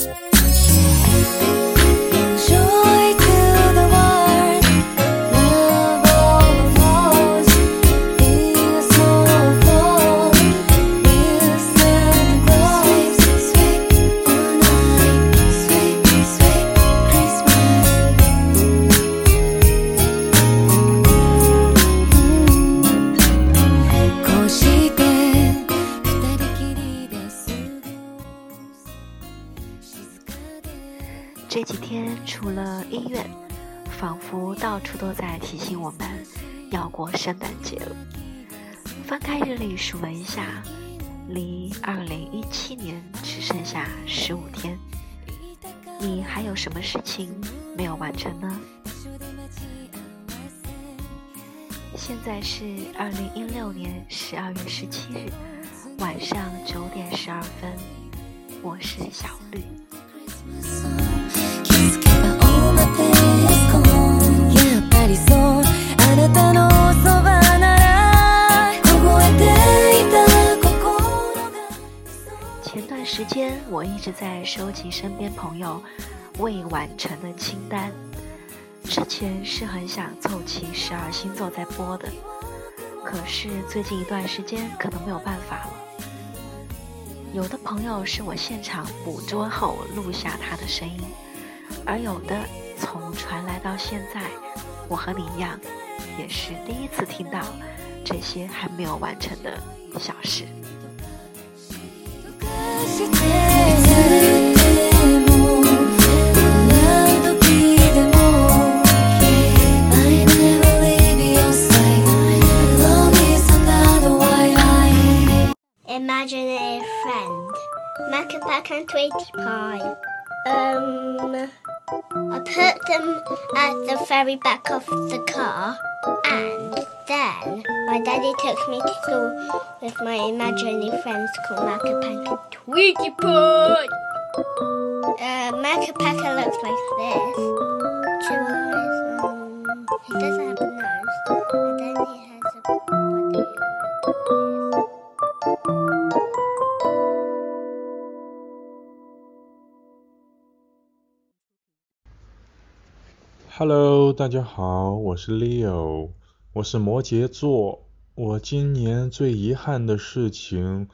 Yeah. 了医院，仿佛到处都在提醒我们要过圣诞节了。翻开日历数了一下，离二零一七年只剩下十五天。你还有什么事情没有完成呢？现在是二零一六年十二月十七日晚上九点十二分，我是小绿。前段时间我一直在收集身边朋友未完成的清单，之前是很想凑齐十二星座在播的，可是最近一段时间可能没有办法了。有的朋友是我现场捕捉后录下他的声音，而有的从传来到现在，我和你一样，也是第一次听到这些还没有完成的小事。Very back of the car, and then my daddy took me to school with my imaginary friends called Macapac and Tweety Pie. Uh, looks like this. Two eyes. Um, he doesn't have a nose, and then he has a body Hello，大家好，我是 Leo，我是摩羯座。我今年最遗憾的事情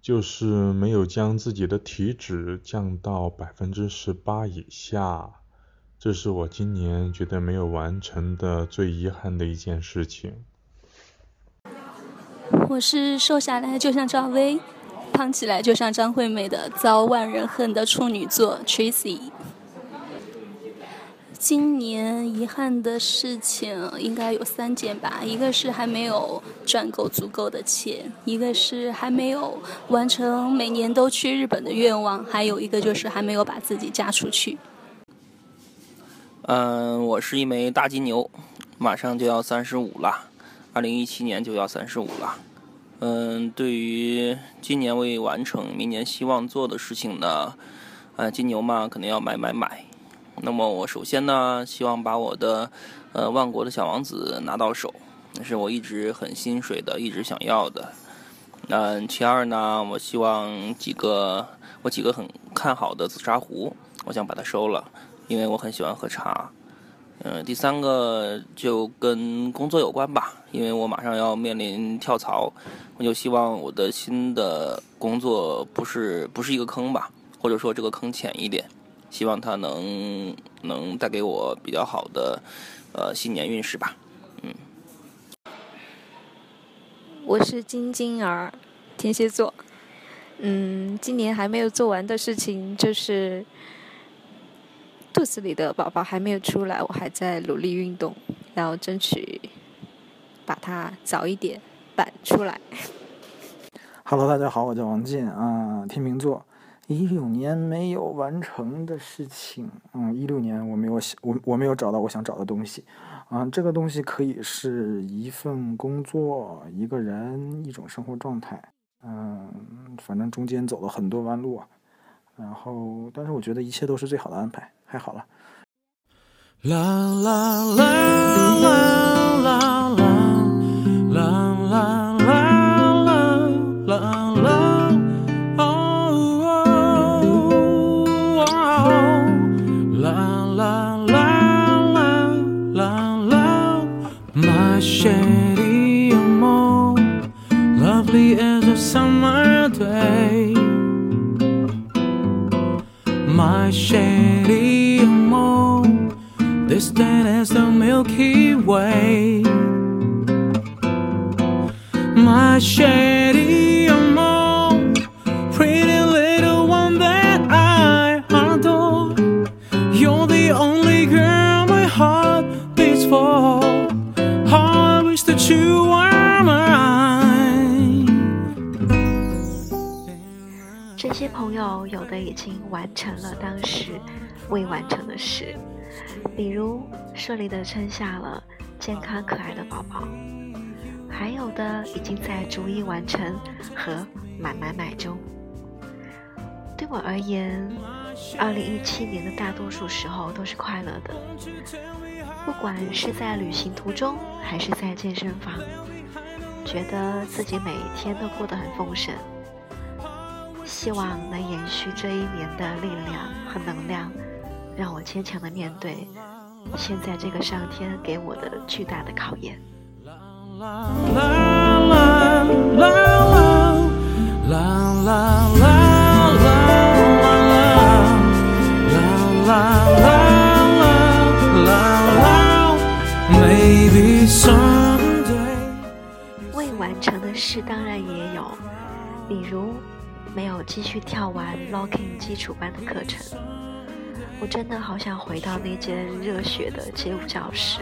就是没有将自己的体脂降到百分之十八以下，这是我今年觉得没有完成的最遗憾的一件事情。我是瘦下来就像赵薇，胖起来就像张惠妹的遭万人恨的处女座 Tracy。今年遗憾的事情应该有三件吧，一个是还没有赚够足够的钱，一个是还没有完成每年都去日本的愿望，还有一个就是还没有把自己嫁出去。嗯，我是一枚大金牛，马上就要三十五了，二零一七年就要三十五了。嗯，对于今年未完成、明年希望做的事情呢，呃，金牛嘛，肯定要买买买。那么我首先呢，希望把我的呃万国的小王子拿到手，那是我一直很心水的，一直想要的。嗯，其二呢，我希望几个我几个很看好的紫砂壶，我想把它收了，因为我很喜欢喝茶。嗯，第三个就跟工作有关吧，因为我马上要面临跳槽，我就希望我的新的工作不是不是一个坑吧，或者说这个坑浅一点。希望它能能带给我比较好的呃新年运势吧，嗯。我是金金儿，天蝎座。嗯，今年还没有做完的事情就是肚子里的宝宝还没有出来，我还在努力运动，然后争取把它早一点板出来。Hello，大家好，我叫王进啊，天秤座。一六年没有完成的事情，嗯，一六年我没有想我我没有找到我想找的东西，啊，这个东西可以是一份工作、一个人、一种生活状态，嗯，反正中间走了很多弯路啊，然后，但是我觉得一切都是最好的安排，还好了。啦啦啦啦啦啦已经完成了当时未完成的事，比如顺利的生下了健康可爱的宝宝，还有的已经在逐一完成和买买买中。对我而言，二零一七年的大多数时候都是快乐的，不管是在旅行途中还是在健身房，觉得自己每一天都过得很丰盛。希望能延续这一年的力量和能量，让我坚强的面对现在这个上天给我的巨大的考验。未完成的事当然也有，比如没有继续跳完 Locking 基础班的课程。我真的好想回到那间热血的街舞教室。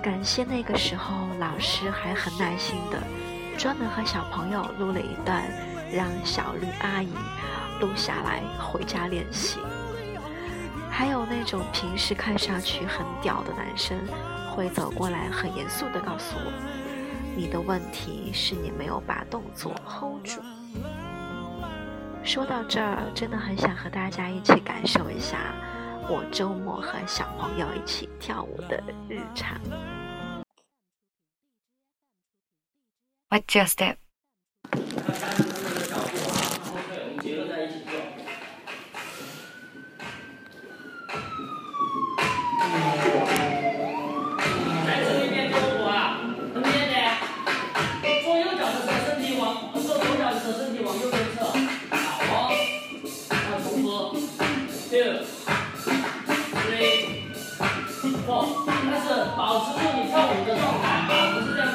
感谢那个时候老师还很耐心的，专门和小朋友录了一段，让小绿阿姨录下来回家练习。还有那种平时看上去很屌的男生，会走过来很严肃的告诉我：“你的问题是你没有把动作 hold 住。”说到这儿，真的很想和大家一起感受一下我周末和小朋友一起跳舞的日常。What's your step? One,，two, three, four。但是保持住你跳舞的状态啊，不是这样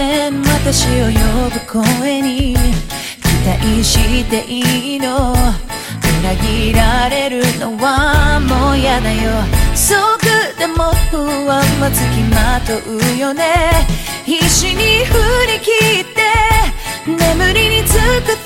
私を呼ぶ声に期待していいの。裏切られるのはもうやだよ。そぐでも不安はつきまとうよね。必死に振り切って眠りにつく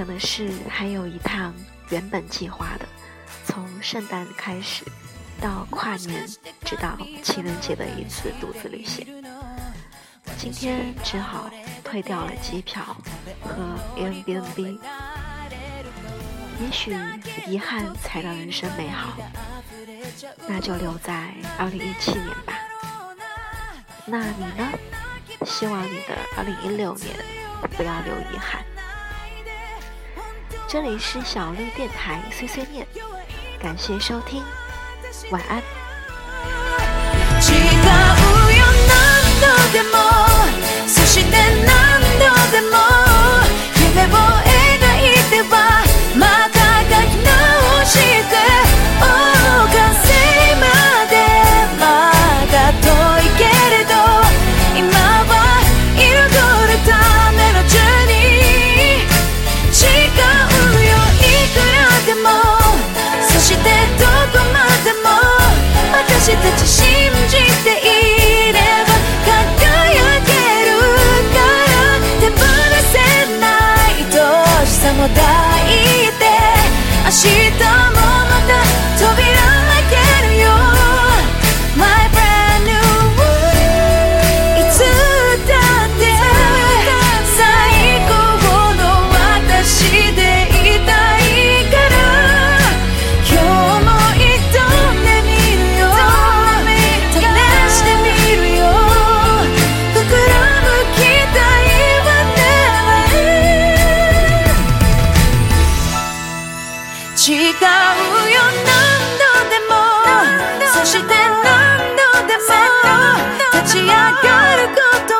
可能是还有一趟原本计划的，从圣诞开始，到跨年，直到情人节的一次独自旅行。今天只好退掉了机票和 Airbnb。也许遗憾才让人生美好，那就留在2017年吧。那你呢？希望你的2016年不要留遗憾。这里是小绿电台碎碎念，感谢收听，晚安。違うよ何度でもそして何度でも夢を描いては も抱いて明日もち上がること